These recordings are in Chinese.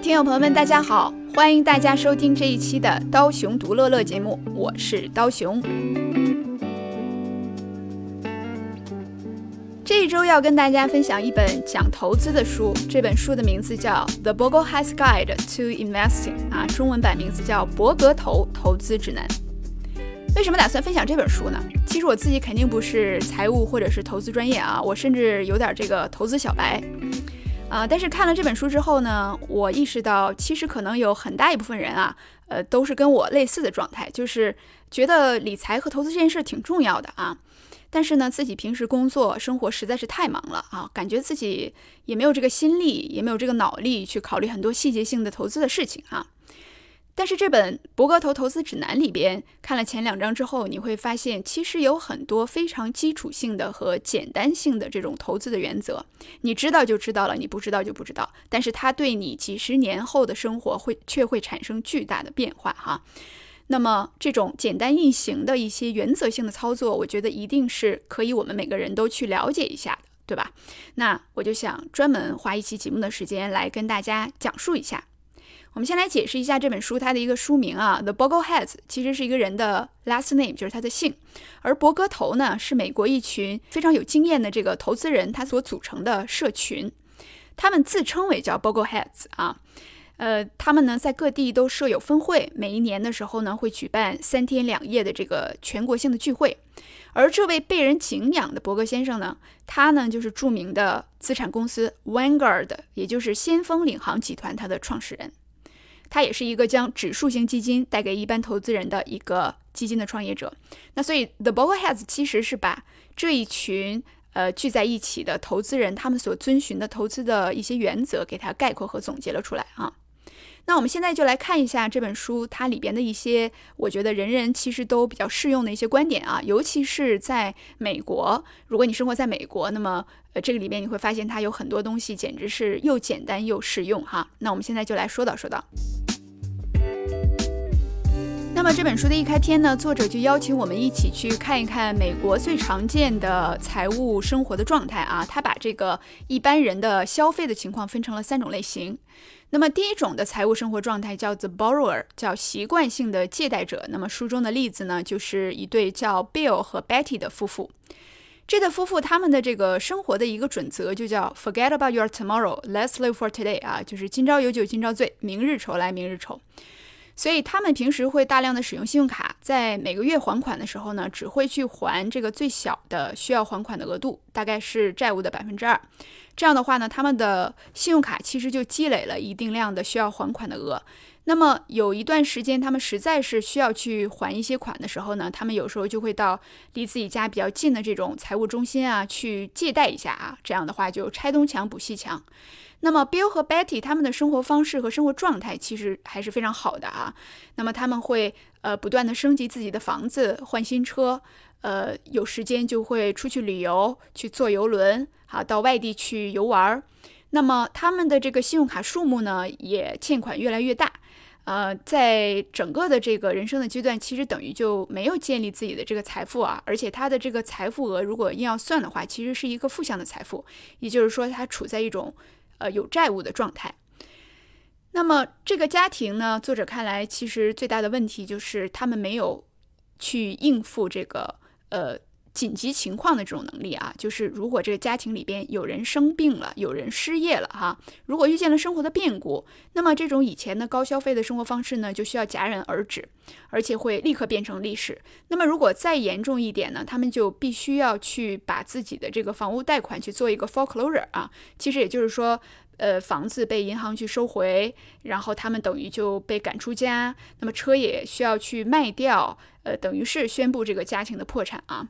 听友朋友们，大家好，欢迎大家收听这一期的《刀熊读乐乐》节目，我是刀熊。这一周要跟大家分享一本讲投资的书，这本书的名字叫《The Bogle Heights Guide to Investing》啊，中文版名字叫《博格投投资指南》。为什么打算分享这本书呢？其实我自己肯定不是财务或者是投资专业啊，我甚至有点这个投资小白。啊、但是看了这本书之后呢，我意识到，其实可能有很大一部分人啊，呃，都是跟我类似的状态，就是觉得理财和投资这件事挺重要的啊。但是呢，自己平时工作生活实在是太忙了啊，感觉自己也没有这个心力，也没有这个脑力去考虑很多细节性的投资的事情啊。但是这本《博格头投资指南》里边看了前两章之后，你会发现其实有很多非常基础性的和简单性的这种投资的原则，你知道就知道了，你不知道就不知道。但是它对你几十年后的生活会却会产生巨大的变化哈。那么这种简单易行的一些原则性的操作，我觉得一定是可以我们每个人都去了解一下的，对吧？那我就想专门花一期节目的时间来跟大家讲述一下。我们先来解释一下这本书它的一个书名啊，The Bogleheads 其实是一个人的 last name，就是他的姓，而博格头呢是美国一群非常有经验的这个投资人他所组成的社群，他们自称为叫 Bogleheads 啊。呃，他们呢在各地都设有分会，每一年的时候呢会举办三天两夜的这个全国性的聚会。而这位被人敬仰的伯格先生呢，他呢就是著名的资产公司 Vanguard，也就是先锋领航集团它的创始人。他也是一个将指数型基金带给一般投资人的一个基金的创业者。那所以 The Bogleheads 其实是把这一群呃聚在一起的投资人他们所遵循的投资的一些原则，给它概括和总结了出来啊。那我们现在就来看一下这本书它里边的一些，我觉得人人其实都比较适用的一些观点啊，尤其是在美国，如果你生活在美国，那么呃这个里边你会发现它有很多东西简直是又简单又适用哈。那我们现在就来说道说道。那么这本书的一开篇呢，作者就邀请我们一起去看一看美国最常见的财务生活的状态啊。他把这个一般人的消费的情况分成了三种类型。那么第一种的财务生活状态叫 the borrower，叫习惯性的借贷者。那么书中的例子呢，就是一对叫 Bill 和 Betty 的夫妇。这对夫妇他们的这个生活的一个准则就叫 forget about your tomorrow，let's live for today 啊，就是今朝有酒今朝醉，明日愁来明日愁。所以他们平时会大量的使用信用卡，在每个月还款的时候呢，只会去还这个最小的需要还款的额度，大概是债务的百分之二。这样的话呢，他们的信用卡其实就积累了一定量的需要还款的额。那么有一段时间，他们实在是需要去还一些款的时候呢，他们有时候就会到离自己家比较近的这种财务中心啊去借贷一下啊。这样的话就拆东墙补西墙。那么 Bill 和 Betty 他们的生活方式和生活状态其实还是非常好的啊。那么他们会呃不断的升级自己的房子，换新车，呃有时间就会出去旅游，去坐游轮，好到外地去游玩儿。那么他们的这个信用卡数目呢，也欠款越来越大。呃，在整个的这个人生的阶段，其实等于就没有建立自己的这个财富啊，而且他的这个财富额如果硬要算的话，其实是一个负向的财富，也就是说，他处在一种呃有债务的状态。那么这个家庭呢，作者看来其实最大的问题就是他们没有去应付这个呃紧急情况的这种能力啊，就是如果这个家庭里边有人生病了，有人失业了哈，如果遇见了生活的变故，那么这种以前的高消费的生活方式呢，就需要戛然而止，而且会立刻变成历史。那么如果再严重一点呢，他们就必须要去把自己的这个房屋贷款去做一个 foreclosure 啊，其实也就是说。呃，房子被银行去收回，然后他们等于就被赶出家，那么车也需要去卖掉，呃，等于是宣布这个家庭的破产啊。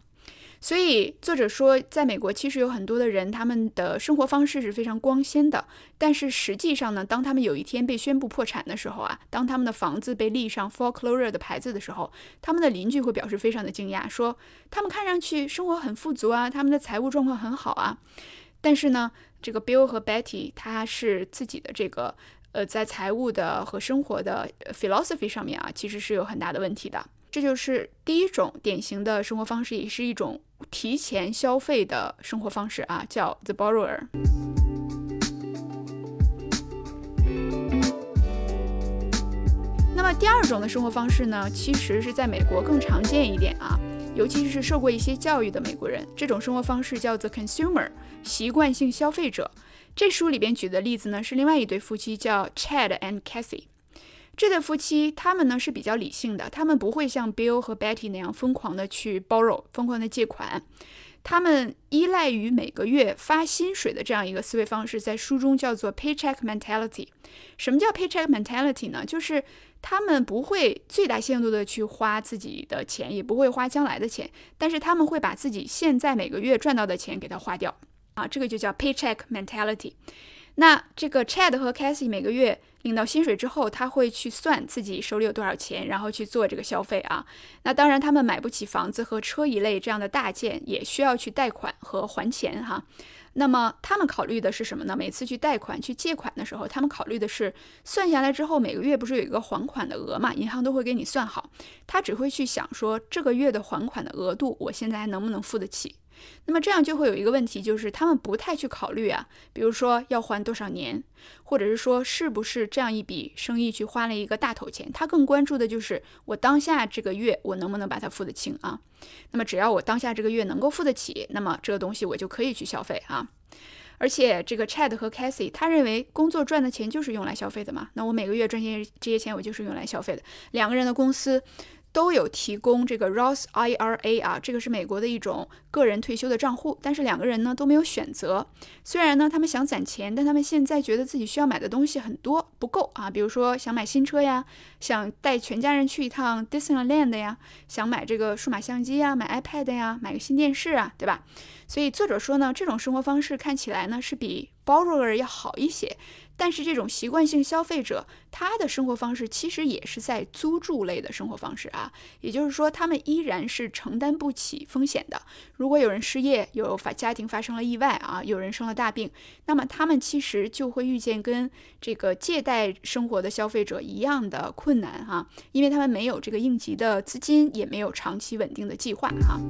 所以作者说，在美国其实有很多的人，他们的生活方式是非常光鲜的，但是实际上呢，当他们有一天被宣布破产的时候啊，当他们的房子被立上 foreclosure 的牌子的时候，他们的邻居会表示非常的惊讶，说他们看上去生活很富足啊，他们的财务状况很好啊，但是呢。这个 Bill 和 Betty，他是自己的这个呃，在财务的和生活的 philosophy 上面啊，其实是有很大的问题的。这就是第一种典型的生活方式，也是一种提前消费的生活方式啊，叫 the borrower。那么第二种的生活方式呢，其实是在美国更常见一点啊。尤其是受过一些教育的美国人，这种生活方式叫做 consumer 习惯性消费者。这书里边举的例子呢，是另外一对夫妻，叫 Chad and Kathy。这对夫妻他们呢是比较理性的，他们不会像 Bill 和 Betty 那样疯狂的去 borrow，疯狂的借款。他们依赖于每个月发薪水的这样一个思维方式，在书中叫做 paycheck mentality。什么叫 paycheck mentality 呢？就是他们不会最大限度的去花自己的钱，也不会花将来的钱，但是他们会把自己现在每个月赚到的钱给它花掉啊，这个就叫 paycheck mentality。那这个 Chad 和 Cassie 每个月领到薪水之后，他会去算自己手里有多少钱，然后去做这个消费啊。那当然，他们买不起房子和车一类这样的大件，也需要去贷款和还钱哈。那么他们考虑的是什么呢？每次去贷款、去借款的时候，他们考虑的是算下来之后每个月不是有一个还款的额嘛？银行都会给你算好，他只会去想说这个月的还款的额度，我现在还能不能付得起？那么这样就会有一个问题，就是他们不太去考虑啊，比如说要还多少年，或者是说是不是这样一笔生意去花了一个大头钱，他更关注的就是我当下这个月我能不能把它付得清啊？那么只要我当下这个月能够付得起，那么这个东西我就可以去消费啊。而且这个 Chad 和 Cassie 他认为工作赚的钱就是用来消费的嘛，那我每个月赚些这些钱我就是用来消费的。两个人的公司。都有提供这个 Roth IRA 啊，这个是美国的一种个人退休的账户，但是两个人呢都没有选择。虽然呢他们想攒钱，但他们现在觉得自己需要买的东西很多，不够啊。比如说想买新车呀，想带全家人去一趟 Disneyland 呀，想买这个数码相机呀，买 iPad 呀，买个新电视啊，对吧？所以作者说呢，这种生活方式看起来呢是比 borrower 要好一些。但是这种习惯性消费者，他的生活方式其实也是在租住类的生活方式啊，也就是说，他们依然是承担不起风险的。如果有人失业，有发家庭发生了意外啊，有人生了大病，那么他们其实就会遇见跟这个借贷生活的消费者一样的困难哈，因为他们没有这个应急的资金，也没有长期稳定的计划哈。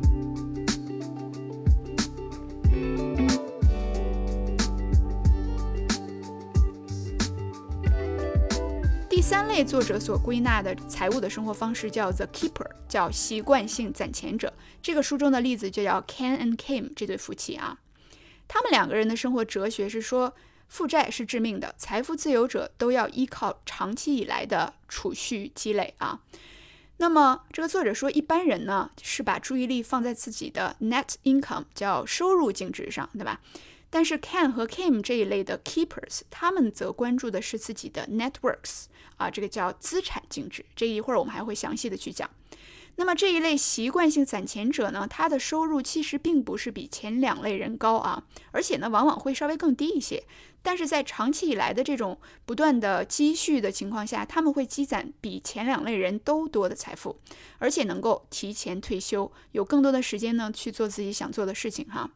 三类作者所归纳的财务的生活方式叫 the keeper，叫习惯性攒钱者。这个书中的例子就叫 Ken and Kim 这对夫妻啊。他们两个人的生活哲学是说，负债是致命的，财富自由者都要依靠长期以来的储蓄积累啊。那么这个作者说，一般人呢是把注意力放在自己的 net income，叫收入净值上，对吧？但是 Ken 和 Kim 这一类的 keepers，他们则关注的是自己的 networks 啊，这个叫资产净值。这一会儿我们还会详细的去讲。那么这一类习惯性攒钱者呢，他的收入其实并不是比前两类人高啊，而且呢往往会稍微更低一些。但是在长期以来的这种不断的积蓄的情况下，他们会积攒比前两类人都多的财富，而且能够提前退休，有更多的时间呢去做自己想做的事情哈。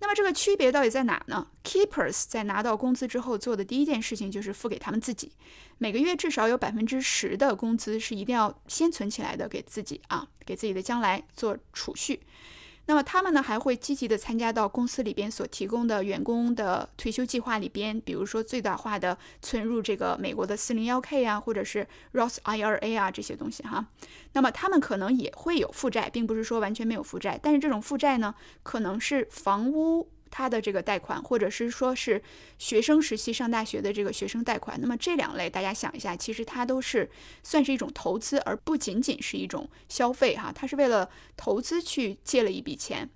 那么这个区别到底在哪呢？Keepers 在拿到工资之后做的第一件事情就是付给他们自己，每个月至少有百分之十的工资是一定要先存起来的，给自己啊，给自己的将来做储蓄。那么他们呢还会积极的参加到公司里边所提供的员工的退休计划里边，比如说最大化的存入这个美国的 401k 啊，或者是 Roth IRA 啊这些东西哈。那么他们可能也会有负债，并不是说完全没有负债，但是这种负债呢，可能是房屋。他的这个贷款，或者是说是学生时期上大学的这个学生贷款，那么这两类大家想一下，其实它都是算是一种投资，而不仅仅是一种消费哈。它是为了投资去借了一笔钱，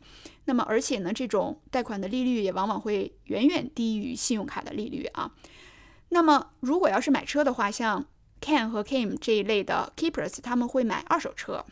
那么而且呢，这种贷款的利率也往往会远远低于信用卡的利率啊。那么如果要是买车的话，像 Ken 和 Kim 这一类的 Keepers，他们会买二手车。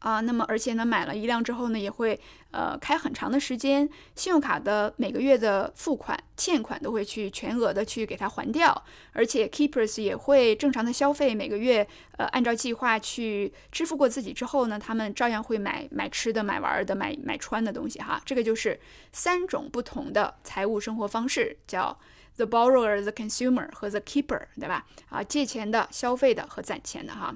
啊，那么而且呢，买了一辆之后呢，也会呃开很长的时间，信用卡的每个月的付款欠款都会去全额的去给它还掉，而且 Keepers 也会正常的消费，每个月呃按照计划去支付过自己之后呢，他们照样会买买吃的、买玩的、买买穿的东西哈。这个就是三种不同的财务生活方式，叫 The Borrower、The Consumer 和 The Keeper，对吧？啊，借钱的、消费的和攒钱的哈。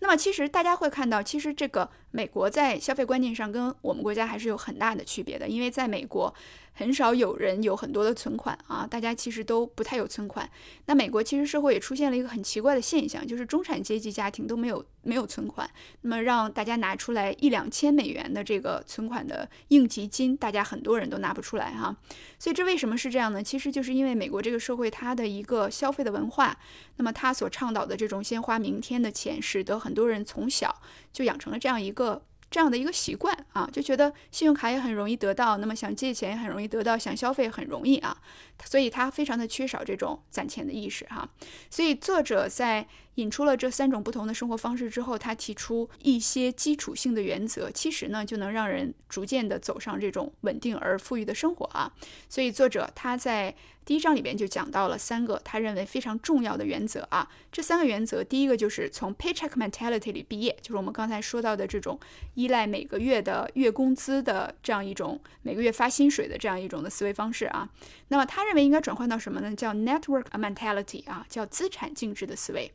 那么其实大家会看到，其实这个美国在消费观念上跟我们国家还是有很大的区别的，因为在美国很少有人有很多的存款啊，大家其实都不太有存款。那美国其实社会也出现了一个很奇怪的现象，就是中产阶级家庭都没有没有存款，那么让大家拿出来一两千美元的这个存款的应急金，大家很多人都拿不出来哈。所以这为什么是这样呢？其实就是因为美国这个社会它的一个消费的文化，那么它所倡导的这种先花明天的钱，使得很多人从小就养成了这样一个。这样的一个习惯啊，就觉得信用卡也很容易得到，那么想借钱也很容易得到，想消费很容易啊，所以他非常的缺少这种攒钱的意识哈。所以作者在引出了这三种不同的生活方式之后，他提出一些基础性的原则，其实呢就能让人逐渐的走上这种稳定而富裕的生活啊。所以作者他在。第一章里边就讲到了三个他认为非常重要的原则啊，这三个原则，第一个就是从 paycheck mentality 里毕业，就是我们刚才说到的这种依赖每个月的月工资的这样一种每个月发薪水的这样一种的思维方式啊。那么他认为应该转换到什么呢？叫 network mentality 啊，叫资产净值的思维。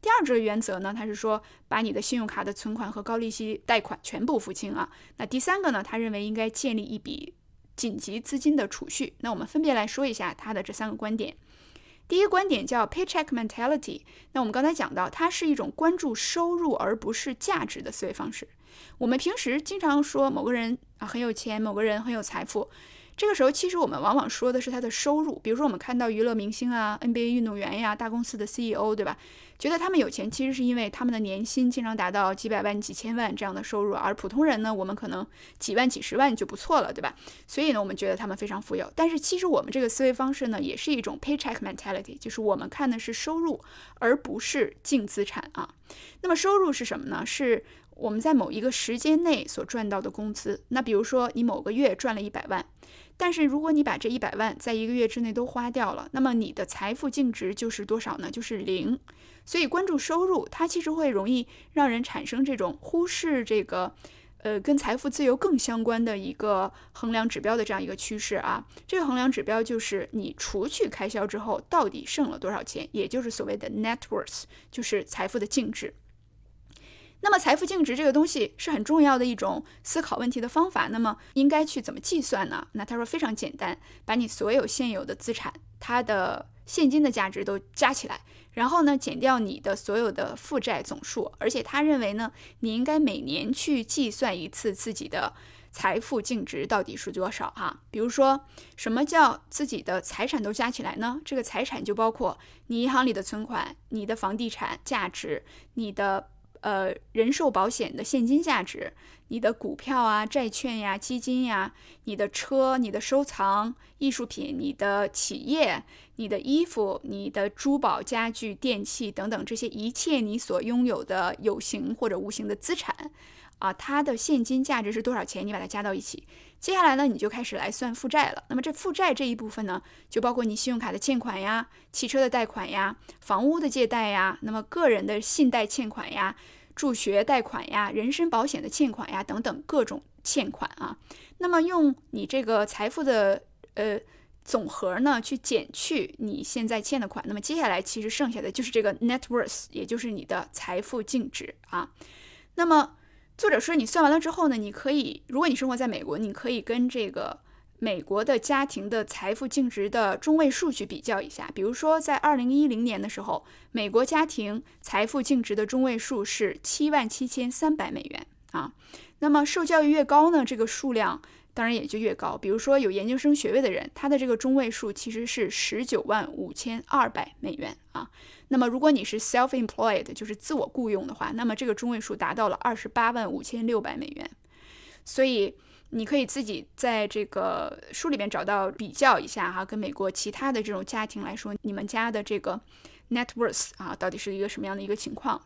第二个原则呢，他是说把你的信用卡的存款和高利息贷款全部付清啊。那第三个呢，他认为应该建立一笔。紧急资金的储蓄，那我们分别来说一下他的这三个观点。第一个观点叫 paycheck mentality，那我们刚才讲到，它是一种关注收入而不是价值的思维方式。我们平时经常说某个人啊很有钱，某个人很有财富。这个时候，其实我们往往说的是他的收入。比如说，我们看到娱乐明星啊、NBA 运动员呀、大公司的 CEO，对吧？觉得他们有钱，其实是因为他们的年薪经常达到几百万、几千万这样的收入，而普通人呢，我们可能几万、几十万就不错了，对吧？所以呢，我们觉得他们非常富有。但是，其实我们这个思维方式呢，也是一种 paycheck mentality，就是我们看的是收入，而不是净资产啊。那么，收入是什么呢？是我们在某一个时间内所赚到的工资。那比如说，你某个月赚了一百万。但是如果你把这一百万在一个月之内都花掉了，那么你的财富净值就是多少呢？就是零。所以关注收入，它其实会容易让人产生这种忽视这个，呃，跟财富自由更相关的一个衡量指标的这样一个趋势啊。这个衡量指标就是你除去开销之后到底剩了多少钱，也就是所谓的 net worth，就是财富的净值。那么财富净值这个东西是很重要的一种思考问题的方法。那么应该去怎么计算呢？那他说非常简单，把你所有现有的资产，它的现金的价值都加起来，然后呢减掉你的所有的负债总数。而且他认为呢，你应该每年去计算一次自己的财富净值到底是多少哈。比如说，什么叫自己的财产都加起来呢？这个财产就包括你银行里的存款、你的房地产价值、你的。呃，人寿保险的现金价值，你的股票啊、债券呀、基金呀，你的车、你的收藏、艺术品、你的企业、你的衣服、你的珠宝、家具、电器等等，这些一切你所拥有的有形或者无形的资产。啊，它的现金价值是多少钱？你把它加到一起。接下来呢，你就开始来算负债了。那么这负债这一部分呢，就包括你信用卡的欠款呀、汽车的贷款呀、房屋的借贷呀、那么个人的信贷欠款呀、助学贷款呀、人身保险的欠款呀等等各种欠款啊。那么用你这个财富的呃总和呢，去减去你现在欠的款。那么接下来其实剩下的就是这个 net worth，也就是你的财富净值啊。那么作者说，你算完了之后呢，你可以，如果你生活在美国，你可以跟这个美国的家庭的财富净值的中位数去比较一下。比如说，在二零一零年的时候，美国家庭财富净值的中位数是七万七千三百美元啊。那么受教育越高呢，这个数量当然也就越高。比如说有研究生学位的人，他的这个中位数其实是十九万五千二百美元啊。那么如果你是 self-employed，就是自我雇佣的话，那么这个中位数达到了二十八万五千六百美元。所以你可以自己在这个书里面找到比较一下哈，跟美国其他的这种家庭来说，你们家的这个 net worth 啊，到底是一个什么样的一个情况？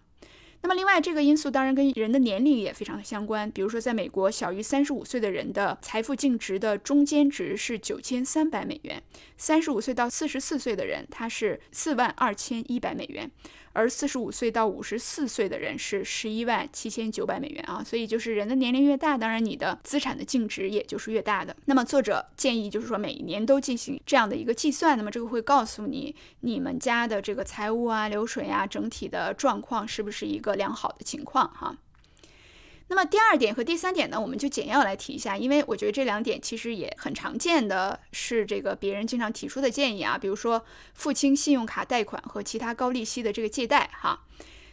那么，另外这个因素当然跟人的年龄也非常的相关。比如说，在美国，小于三十五岁的人的财富净值的中间值是九千三百美元；三十五岁到四十四岁的人，他是四万二千一百美元。而四十五岁到五十四岁的人是十一万七千九百美元啊，所以就是人的年龄越大，当然你的资产的净值也就是越大的。那么作者建议就是说每年都进行这样的一个计算，那么这个会告诉你你们家的这个财务啊、流水啊、整体的状况是不是一个良好的情况哈。那么第二点和第三点呢，我们就简要来提一下，因为我觉得这两点其实也很常见的是这个别人经常提出的建议啊，比如说付清信用卡贷款和其他高利息的这个借贷哈。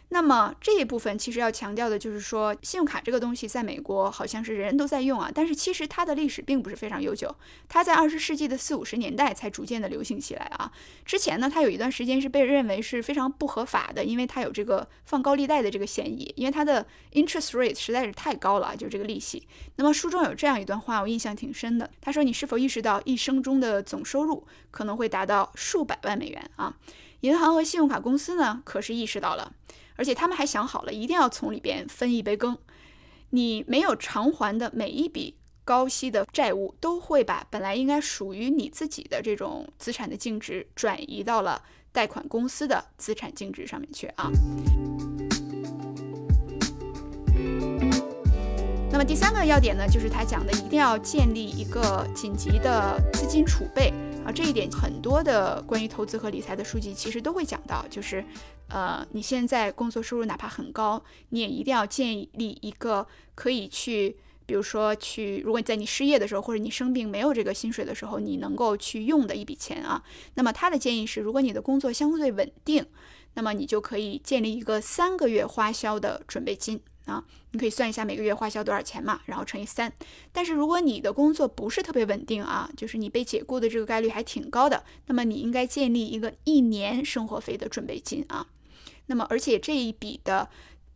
那么这一部分其实要强调的就是说，信用卡这个东西在美国好像是人人都在用啊，但是其实它的历史并不是非常悠久，它在二十世纪的四五十年代才逐渐的流行起来啊。之前呢，它有一段时间是被认为是非常不合法的，因为它有这个放高利贷的这个嫌疑，因为它的 interest rate 实在是太高了啊，就这个利息。那么书中有这样一段话，我印象挺深的。他说：“你是否意识到一生中的总收入可能会达到数百万美元啊？银行和信用卡公司呢，可是意识到了。”而且他们还想好了，一定要从里边分一杯羹。你没有偿还的每一笔高息的债务，都会把本来应该属于你自己的这种资产的净值转移到了贷款公司的资产净值上面去啊。那么第三个要点呢，就是他讲的一定要建立一个紧急的资金储备啊。这一点很多的关于投资和理财的书籍其实都会讲到，就是。呃，你现在工作收入哪怕很高，你也一定要建立一个可以去，比如说去，如果你在你失业的时候，或者你生病没有这个薪水的时候，你能够去用的一笔钱啊。那么他的建议是，如果你的工作相对稳定，那么你就可以建立一个三个月花销的准备金啊。你可以算一下每个月花销多少钱嘛，然后乘以三。但是如果你的工作不是特别稳定啊，就是你被解雇的这个概率还挺高的，那么你应该建立一个一年生活费的准备金啊。那么，而且这一笔的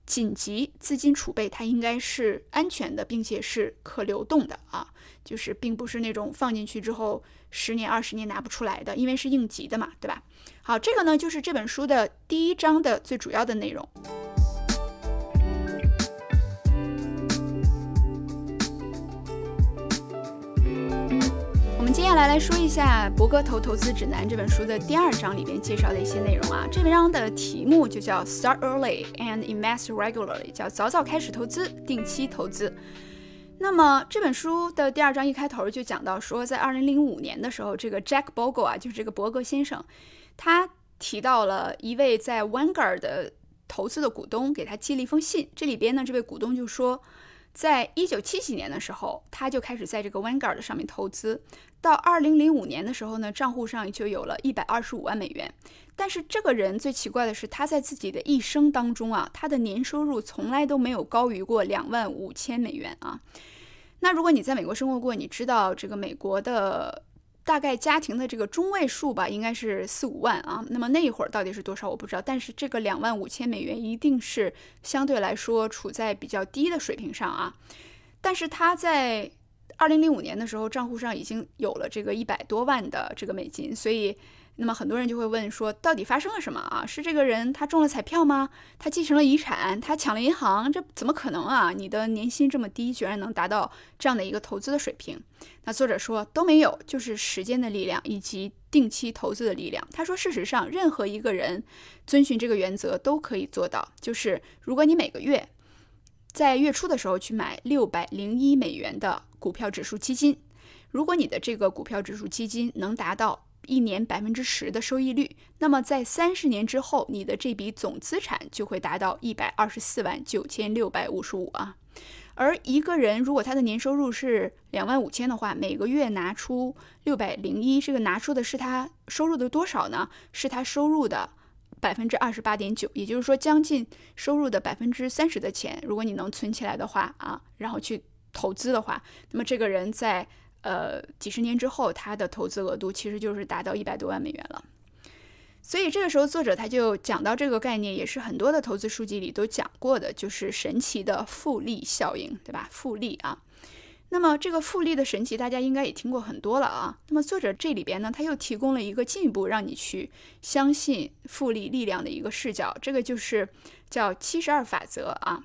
紧急资金储备，它应该是安全的，并且是可流动的啊，就是并不是那种放进去之后十年、二十年拿不出来的，因为是应急的嘛，对吧？好，这个呢就是这本书的第一章的最主要的内容。接下来来说一下《博格投投资指南》这本书的第二章里边介绍的一些内容啊。这文章的题目就叫 “Start Early and Invest Regularly”，叫早早开始投资，定期投资。那么这本书的第二章一开头就讲到说，在二零零五年的时候，这个 Jack Bogle 啊，就是这个伯格先生，他提到了一位在 Vanguard 的投资的股东给他寄了一封信，这里边呢，这位股东就说。在一九七几年的时候，他就开始在这个 Vanguard 上面投资。到二零零五年的时候呢，账户上就有了一百二十五万美元。但是这个人最奇怪的是，他在自己的一生当中啊，他的年收入从来都没有高于过两万五千美元啊。那如果你在美国生活过，你知道这个美国的。大概家庭的这个中位数吧，应该是四五万啊。那么那一会儿到底是多少，我不知道。但是这个两万五千美元一定是相对来说处在比较低的水平上啊。但是他在二零零五年的时候，账户上已经有了这个一百多万的这个美金，所以。那么很多人就会问说，到底发生了什么啊？是这个人他中了彩票吗？他继承了遗产？他抢了银行？这怎么可能啊？你的年薪这么低，居然能达到这样的一个投资的水平？那作者说都没有，就是时间的力量以及定期投资的力量。他说，事实上，任何一个人遵循这个原则都可以做到。就是如果你每个月在月初的时候去买六百零一美元的股票指数基金，如果你的这个股票指数基金能达到一年百分之十的收益率，那么在三十年之后，你的这笔总资产就会达到一百二十四万九千六百五十五啊。而一个人如果他的年收入是两万五千的话，每个月拿出六百零一，这个拿出的是他收入的多少呢？是他收入的百分之二十八点九，也就是说将近收入的百分之三十的钱，如果你能存起来的话啊，然后去投资的话，那么这个人在呃几十年之后，他的投资额度其实就是达到一百多万美元了。所以这个时候，作者他就讲到这个概念，也是很多的投资书籍里都讲过的，就是神奇的复利效应，对吧？复利啊，那么这个复利的神奇，大家应该也听过很多了啊。那么作者这里边呢，他又提供了一个进一步让你去相信复利力量的一个视角，这个就是叫七十二法则啊。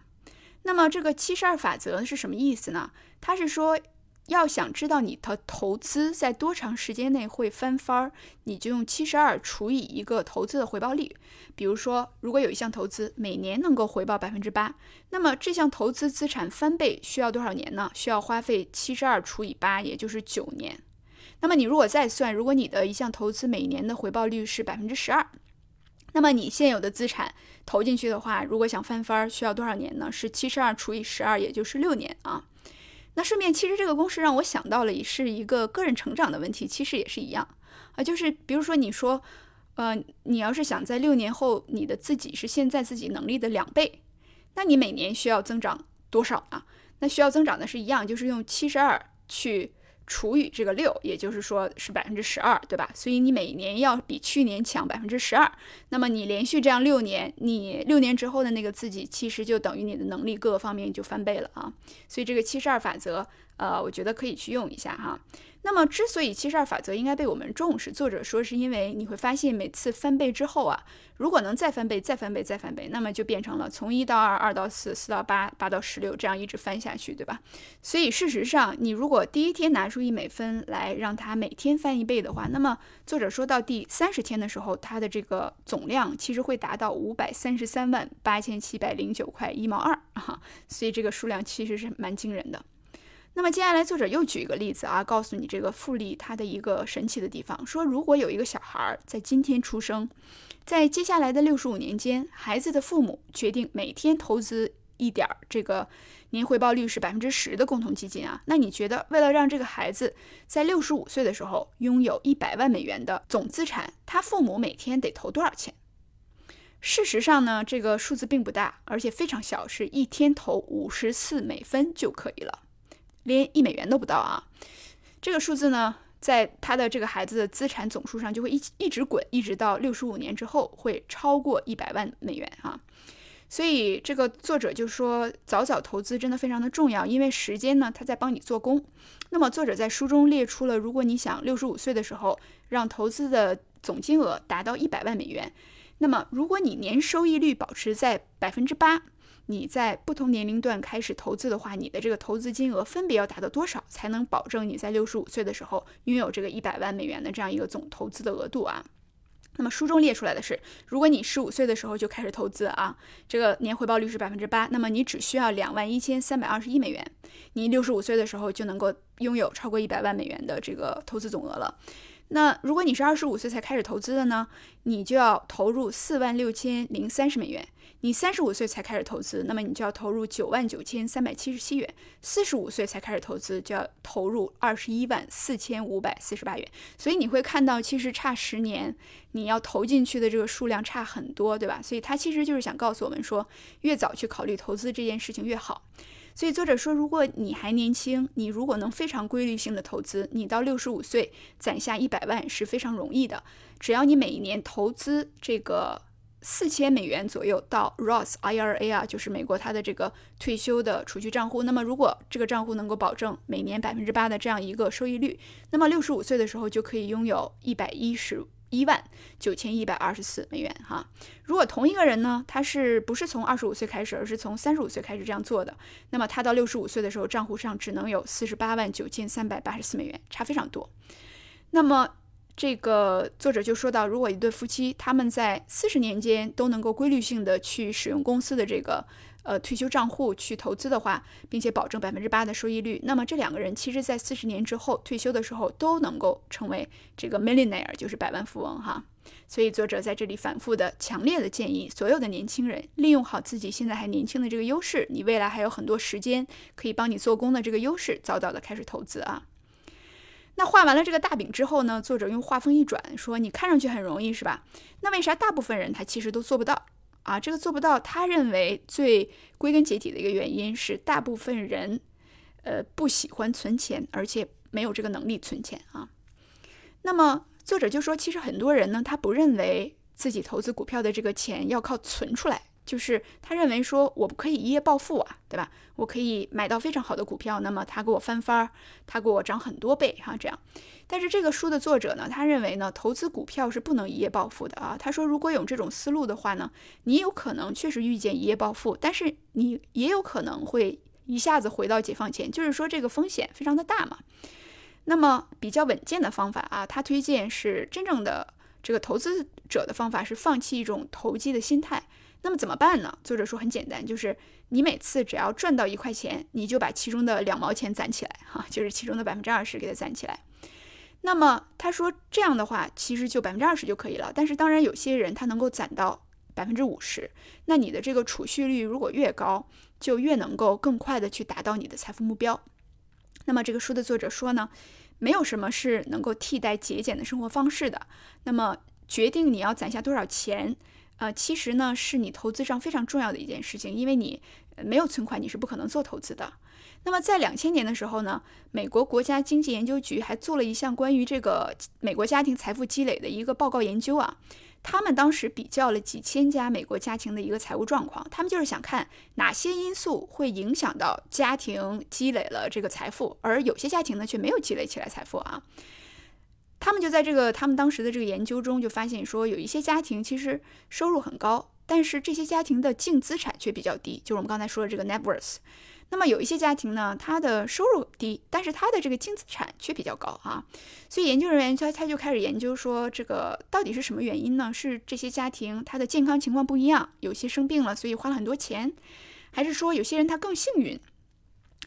那么这个七十二法则是什么意思呢？他是说。要想知道你的投资在多长时间内会翻番儿，你就用七十二除以一个投资的回报率。比如说，如果有一项投资每年能够回报百分之八，那么这项投资资产翻倍需要多少年呢？需要花费七十二除以八，也就是九年。那么你如果再算，如果你的一项投资每年的回报率是百分之十二，那么你现有的资产投进去的话，如果想翻番儿需要多少年呢？是七十二除以十二，也就是六年啊。那顺便，其实这个公式让我想到了，也是一个个人成长的问题，其实也是一样啊。就是比如说，你说，呃，你要是想在六年后你的自己是现在自己能力的两倍，那你每年需要增长多少呢？那需要增长的是一样，就是用七十二去。除以这个六，也就是说是百分之十二，对吧？所以你每年要比去年强百分之十二，那么你连续这样六年，你六年之后的那个自己，其实就等于你的能力各个方面就翻倍了啊。所以这个七十二法则，呃，我觉得可以去用一下哈。那么，之所以七十二法则应该被我们重视，作者说是因为你会发现每次翻倍之后啊，如果能再翻倍、再翻倍、再翻倍，那么就变成了从一到二、二到四、四到八、八到十六这样一直翻下去，对吧？所以事实上，你如果第一天拿出一美分来让它每天翻一倍的话，那么作者说到第三十天的时候，它的这个总量其实会达到五百三十三万八千七百零九块一毛二啊，所以这个数量其实是蛮惊人的。那么接下来，作者又举一个例子啊，告诉你这个复利它的一个神奇的地方。说如果有一个小孩在今天出生，在接下来的六十五年间，孩子的父母决定每天投资一点儿这个年回报率是百分之十的共同基金啊，那你觉得为了让这个孩子在六十五岁的时候拥有一百万美元的总资产，他父母每天得投多少钱？事实上呢，这个数字并不大，而且非常小，是一天投五十四美分就可以了。连一美元都不到啊！这个数字呢，在他的这个孩子的资产总数上就会一一直滚，一直到六十五年之后会超过一百万美元啊！所以这个作者就说，早早投资真的非常的重要，因为时间呢，它在帮你做工。那么作者在书中列出了，如果你想六十五岁的时候让投资的总金额达到一百万美元，那么如果你年收益率保持在百分之八。你在不同年龄段开始投资的话，你的这个投资金额分别要达到多少，才能保证你在六十五岁的时候拥有这个一百万美元的这样一个总投资的额度啊？那么书中列出来的是，如果你十五岁的时候就开始投资啊，这个年回报率是百分之八，那么你只需要两万一千三百二十一美元，你六十五岁的时候就能够拥有超过一百万美元的这个投资总额了。那如果你是二十五岁才开始投资的呢，你就要投入四万六千零三十美元。你三十五岁才开始投资，那么你就要投入九万九千三百七十七元；四十五岁才开始投资，就要投入二十一万四千五百四十八元。所以你会看到，其实差十年，你要投进去的这个数量差很多，对吧？所以他其实就是想告诉我们说，越早去考虑投资这件事情越好。所以作者说，如果你还年轻，你如果能非常规律性的投资，你到六十五岁攒下一百万是非常容易的。只要你每一年投资这个。四千美元左右到 Roth IRA 啊，就是美国它的这个退休的储蓄账户。那么，如果这个账户能够保证每年百分之八的这样一个收益率，那么六十五岁的时候就可以拥有一百一十一万九千一百二十四美元哈。如果同一个人呢，他是不是从二十五岁开始，而是从三十五岁开始这样做的，那么他到六十五岁的时候，账户上只能有四十八万九千三百八十四美元，差非常多。那么。这个作者就说到，如果一对夫妻他们在四十年间都能够规律性的去使用公司的这个呃退休账户去投资的话，并且保证百分之八的收益率，那么这两个人其实在四十年之后退休的时候都能够成为这个 millionaire，就是百万富翁哈。所以作者在这里反复的、强烈的建议所有的年轻人利用好自己现在还年轻的这个优势，你未来还有很多时间可以帮你做工的这个优势，早早的开始投资啊。那画完了这个大饼之后呢，作者用画风一转说：“你看上去很容易是吧？那为啥大部分人他其实都做不到啊？这个做不到，他认为最归根结底的一个原因是大部分人，呃，不喜欢存钱，而且没有这个能力存钱啊。那么作者就说，其实很多人呢，他不认为自己投资股票的这个钱要靠存出来。”就是他认为说，我不可以一夜暴富啊，对吧？我可以买到非常好的股票，那么他给我翻番儿，他给我涨很多倍哈，这样。但是这个书的作者呢，他认为呢，投资股票是不能一夜暴富的啊。他说，如果有这种思路的话呢，你有可能确实遇见一夜暴富，但是你也有可能会一下子回到解放前，就是说这个风险非常的大嘛。那么比较稳健的方法啊，他推荐是真正的这个投资者的方法是放弃一种投机的心态。那么怎么办呢？作者说很简单，就是你每次只要赚到一块钱，你就把其中的两毛钱攒起来，哈，就是其中的百分之二十给它攒起来。那么他说这样的话，其实就百分之二十就可以了。但是当然有些人他能够攒到百分之五十，那你的这个储蓄率如果越高，就越能够更快的去达到你的财富目标。那么这个书的作者说呢，没有什么是能够替代节俭的生活方式的。那么决定你要攒下多少钱。呃，其实呢，是你投资上非常重要的一件事情，因为你没有存款，你是不可能做投资的。那么在两千年的时候呢，美国国家经济研究局还做了一项关于这个美国家庭财富积累的一个报告研究啊。他们当时比较了几千家美国家庭的一个财务状况，他们就是想看哪些因素会影响到家庭积累了这个财富，而有些家庭呢却没有积累起来财富啊。他们就在这个他们当时的这个研究中就发现说，有一些家庭其实收入很高，但是这些家庭的净资产却比较低，就是我们刚才说的这个 net worth。那么有一些家庭呢，他的收入低，但是他的这个净资产却比较高啊。所以研究人员他他就开始研究说，这个到底是什么原因呢？是这些家庭他的健康情况不一样，有些生病了，所以花了很多钱，还是说有些人他更幸运？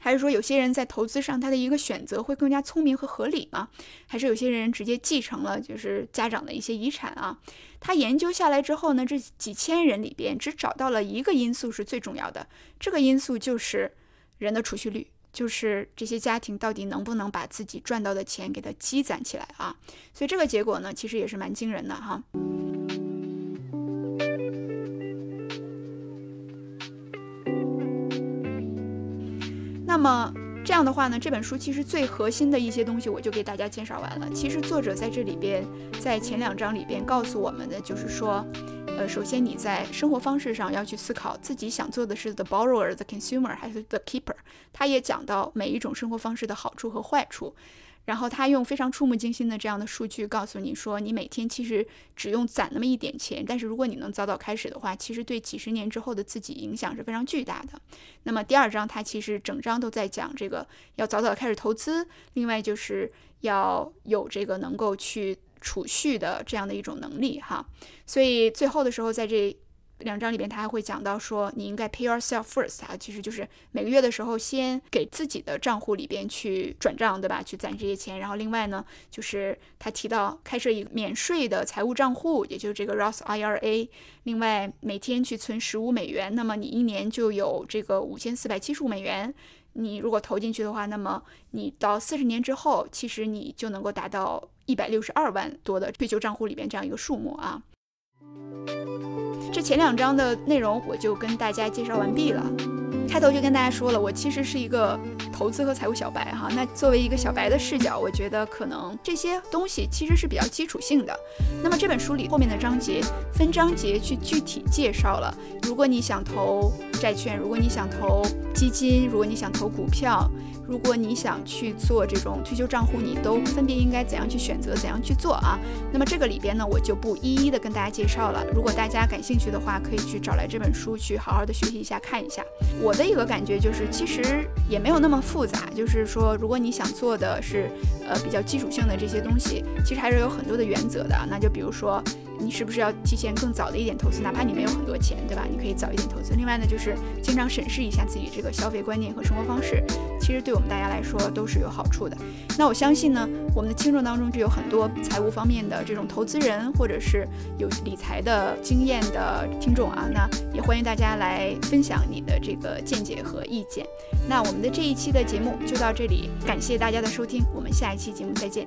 还是说有些人在投资上他的一个选择会更加聪明和合理吗？还是有些人直接继承了就是家长的一些遗产啊？他研究下来之后呢，这几千人里边只找到了一个因素是最重要的，这个因素就是人的储蓄率，就是这些家庭到底能不能把自己赚到的钱给它积攒起来啊？所以这个结果呢，其实也是蛮惊人的哈。那么这样的话呢，这本书其实最核心的一些东西我就给大家介绍完了。其实作者在这里边，在前两章里边告诉我们的就是说，呃，首先你在生活方式上要去思考自己想做的是 the borrower、the consumer 还是 the keeper。他也讲到每一种生活方式的好处和坏处。然后他用非常触目惊心的这样的数据告诉你说，你每天其实只用攒那么一点钱，但是如果你能早早开始的话，其实对几十年之后的自己影响是非常巨大的。那么第二章他其实整章都在讲这个要早早开始投资，另外就是要有这个能够去储蓄的这样的一种能力哈。所以最后的时候在这。两章里边，他还会讲到说，你应该 pay yourself first 啊，其实就是每个月的时候先给自己的账户里边去转账，对吧？去攒这些钱。然后另外呢，就是他提到开设一个免税的财务账户，也就是这个 Roth IRA。另外每天去存十五美元，那么你一年就有这个五千四百七十五美元。你如果投进去的话，那么你到四十年之后，其实你就能够达到一百六十二万多的退休账户里边这样一个数目啊。这前两章的内容我就跟大家介绍完毕了。开头就跟大家说了，我其实是一个投资和财务小白哈。那作为一个小白的视角，我觉得可能这些东西其实是比较基础性的。那么这本书里后面的章节分章节去具体介绍了，如果你想投债券，如果你想投基金，如果你想投股票。如果你想去做这种退休账户，你都分别应该怎样去选择，怎样去做啊？那么这个里边呢，我就不一一的跟大家介绍了。如果大家感兴趣的话，可以去找来这本书去好好的学习一下，看一下。我的一个感觉就是，其实也没有那么复杂。就是说，如果你想做的是呃比较基础性的这些东西，其实还是有很多的原则的。那就比如说。你是不是要提前更早的一点投资？哪怕你没有很多钱，对吧？你可以早一点投资。另外呢，就是经常审视一下自己这个消费观念和生活方式，其实对我们大家来说都是有好处的。那我相信呢，我们的听众当中就有很多财务方面的这种投资人，或者是有理财的经验的听众啊。那也欢迎大家来分享你的这个见解和意见。那我们的这一期的节目就到这里，感谢大家的收听，我们下一期节目再见。